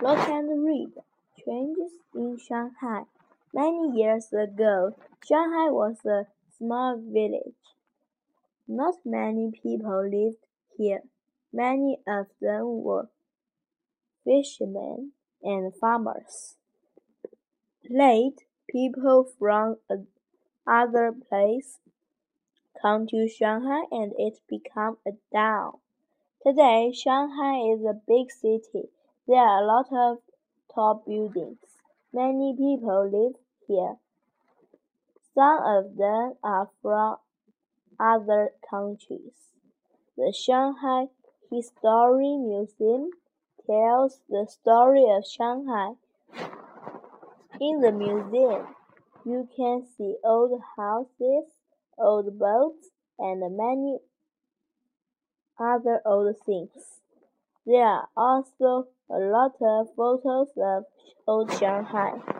Look and read. Changes in Shanghai. Many years ago, Shanghai was a small village. Not many people lived here. Many of them were fishermen and farmers. Late, people from other places come to Shanghai and it became a town. Today, Shanghai is a big city. There are a lot of tall buildings. Many people live here. Some of them are from other countries. The Shanghai History Museum tells the story of Shanghai. In the museum, you can see old houses, old boats, and many other old things. There are also a lot of photos of old Shanghai.